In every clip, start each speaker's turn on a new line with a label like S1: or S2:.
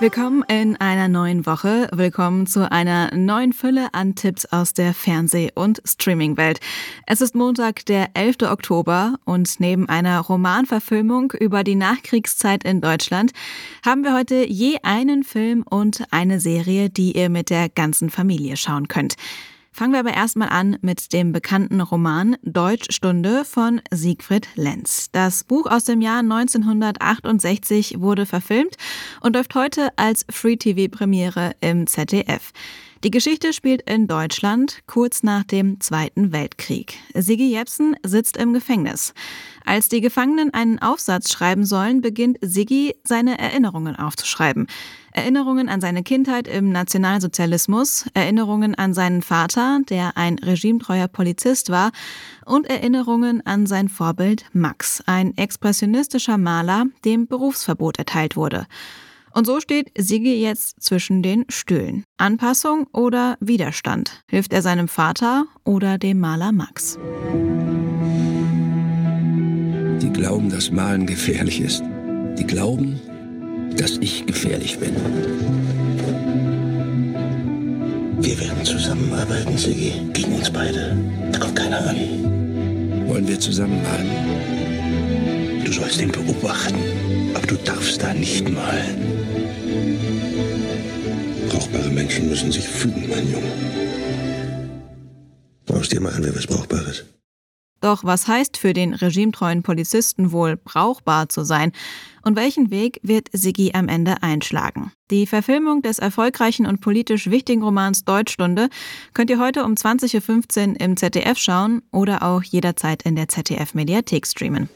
S1: Willkommen in einer neuen Woche. Willkommen zu einer neuen Fülle an Tipps aus der Fernseh- und Streamingwelt. Es ist Montag, der 11. Oktober und neben einer Romanverfilmung über die Nachkriegszeit in Deutschland haben wir heute je einen Film und eine Serie, die ihr mit der ganzen Familie schauen könnt. Fangen wir aber erstmal an mit dem bekannten Roman Deutschstunde von Siegfried Lenz. Das Buch aus dem Jahr 1968 wurde verfilmt und läuft heute als Free-TV-Premiere im ZDF. Die Geschichte spielt in Deutschland kurz nach dem Zweiten Weltkrieg. Sigi Jepsen sitzt im Gefängnis. Als die Gefangenen einen Aufsatz schreiben sollen, beginnt Sigi seine Erinnerungen aufzuschreiben. Erinnerungen an seine Kindheit im Nationalsozialismus, Erinnerungen an seinen Vater, der ein regimetreuer Polizist war, und Erinnerungen an sein Vorbild Max, ein expressionistischer Maler, dem Berufsverbot erteilt wurde. Und so steht Sigi jetzt zwischen den Stühlen. Anpassung oder Widerstand? Hilft er seinem Vater oder dem Maler Max?
S2: Die glauben, dass Malen gefährlich ist. Die glauben, dass ich gefährlich bin.
S3: Wir werden zusammenarbeiten, Sigi. Gegen uns beide. Da kommt keiner an.
S2: Wollen wir zusammen malen?
S3: Du sollst ihn beobachten, aber du darfst da nicht malen. Brauchbare Menschen müssen sich fügen, mein Junge. Brauchst dir mal an, wer was Brauchbares.
S1: Doch was heißt für den regimetreuen Polizisten wohl brauchbar zu sein? Und welchen Weg wird Siggi am Ende einschlagen? Die Verfilmung des erfolgreichen und politisch wichtigen Romans Deutschstunde könnt ihr heute um 20.15 Uhr im ZDF schauen oder auch jederzeit in der ZDF Mediathek streamen.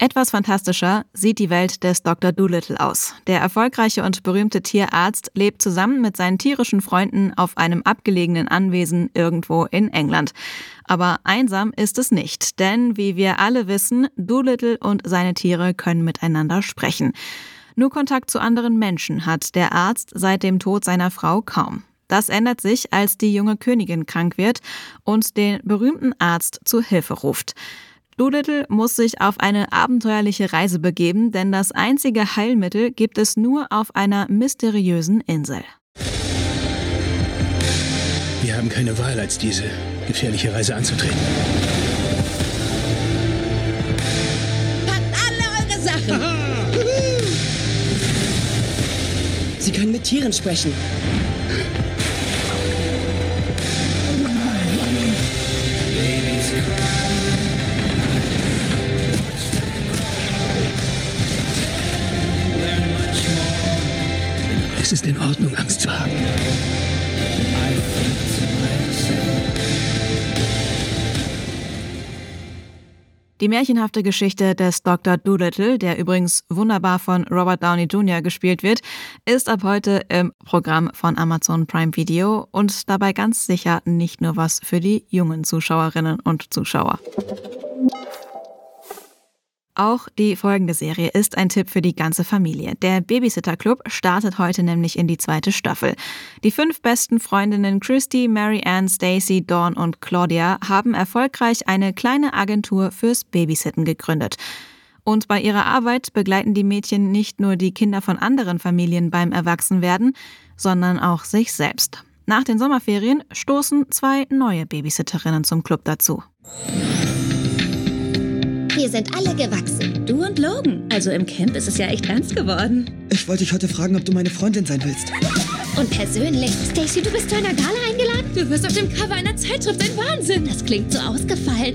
S1: Etwas fantastischer sieht die Welt des Dr. Doolittle aus. Der erfolgreiche und berühmte Tierarzt lebt zusammen mit seinen tierischen Freunden auf einem abgelegenen Anwesen irgendwo in England. Aber einsam ist es nicht, denn wie wir alle wissen, Doolittle und seine Tiere können miteinander sprechen. Nur Kontakt zu anderen Menschen hat der Arzt seit dem Tod seiner Frau kaum. Das ändert sich, als die junge Königin krank wird und den berühmten Arzt zu Hilfe ruft. Doolittle muss sich auf eine abenteuerliche Reise begeben, denn das einzige Heilmittel gibt es nur auf einer mysteriösen Insel.
S4: Wir haben keine Wahl, als diese gefährliche Reise anzutreten.
S5: Packt alle eure Sachen! Sie können mit Tieren sprechen.
S4: Es ist in Ordnung, Angst zu haben.
S1: Die märchenhafte Geschichte des Dr. Doolittle, der übrigens wunderbar von Robert Downey Jr. gespielt wird, ist ab heute im Programm von Amazon Prime Video und dabei ganz sicher nicht nur was für die jungen Zuschauerinnen und Zuschauer. Auch die folgende Serie ist ein Tipp für die ganze Familie. Der Babysitter Club startet heute nämlich in die zweite Staffel. Die fünf besten Freundinnen Christy, Mary Ann, Stacy, Dawn und Claudia haben erfolgreich eine kleine Agentur fürs Babysitten gegründet. Und bei ihrer Arbeit begleiten die Mädchen nicht nur die Kinder von anderen Familien beim Erwachsenwerden, sondern auch sich selbst. Nach den Sommerferien stoßen zwei neue Babysitterinnen zum Club dazu.
S6: Wir sind alle gewachsen.
S7: Du und Logan. Also im Camp ist es ja echt ernst geworden.
S8: Ich wollte dich heute fragen, ob du meine Freundin sein willst.
S6: Und persönlich. Stacy, du bist zu einer Gala eingeladen?
S7: Du wirst auf dem Cover einer Zeitschrift ein Wahnsinn.
S6: Das klingt so ausgefallen.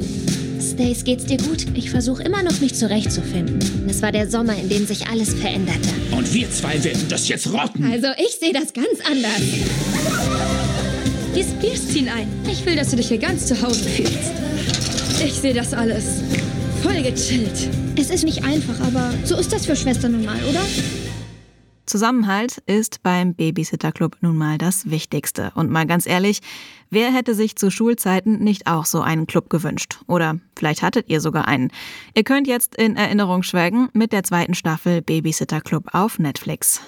S6: Stace, geht's dir gut? Ich versuche immer noch, mich zurechtzufinden. Es war der Sommer, in dem sich alles veränderte.
S4: Und wir zwei werden das jetzt rotten.
S6: Also, ich sehe das ganz anders.
S7: Die Spears ziehen ein. Ich will, dass du dich hier ganz zu Hause fühlst. Ich sehe das alles. Voll gechillt.
S9: Es ist nicht einfach, aber so ist das für Schwestern nun mal, oder?
S1: Zusammenhalt ist beim Babysitter Club nun mal das Wichtigste. Und mal ganz ehrlich, wer hätte sich zu Schulzeiten nicht auch so einen Club gewünscht? Oder vielleicht hattet ihr sogar einen. Ihr könnt jetzt in Erinnerung schwelgen mit der zweiten Staffel Babysitter Club auf Netflix.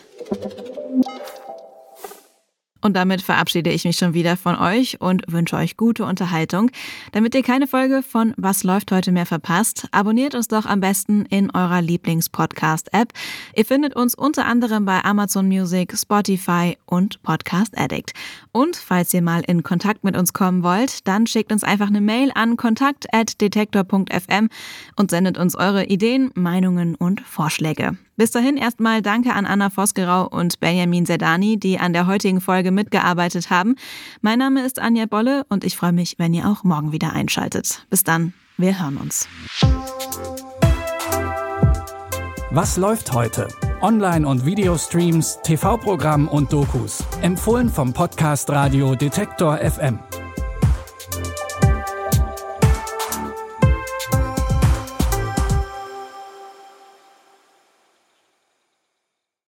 S1: Und damit verabschiede ich mich schon wieder von euch und wünsche euch gute Unterhaltung. Damit ihr keine Folge von Was läuft heute mehr verpasst, abonniert uns doch am besten in eurer Lieblings-Podcast-App. Ihr findet uns unter anderem bei Amazon Music, Spotify und Podcast Addict. Und falls ihr mal in Kontakt mit uns kommen wollt, dann schickt uns einfach eine Mail an kontakt.detektor.fm und sendet uns eure Ideen, Meinungen und Vorschläge. Bis dahin erstmal danke an Anna Vosgerau und Benjamin Sedani, die an der heutigen Folge mitgearbeitet haben. Mein Name ist Anja Bolle und ich freue mich, wenn ihr auch morgen wieder einschaltet. Bis dann, wir hören uns.
S10: Was läuft heute? Online- und Videostreams, TV-Programm und Dokus. Empfohlen vom Podcast Radio Detektor FM.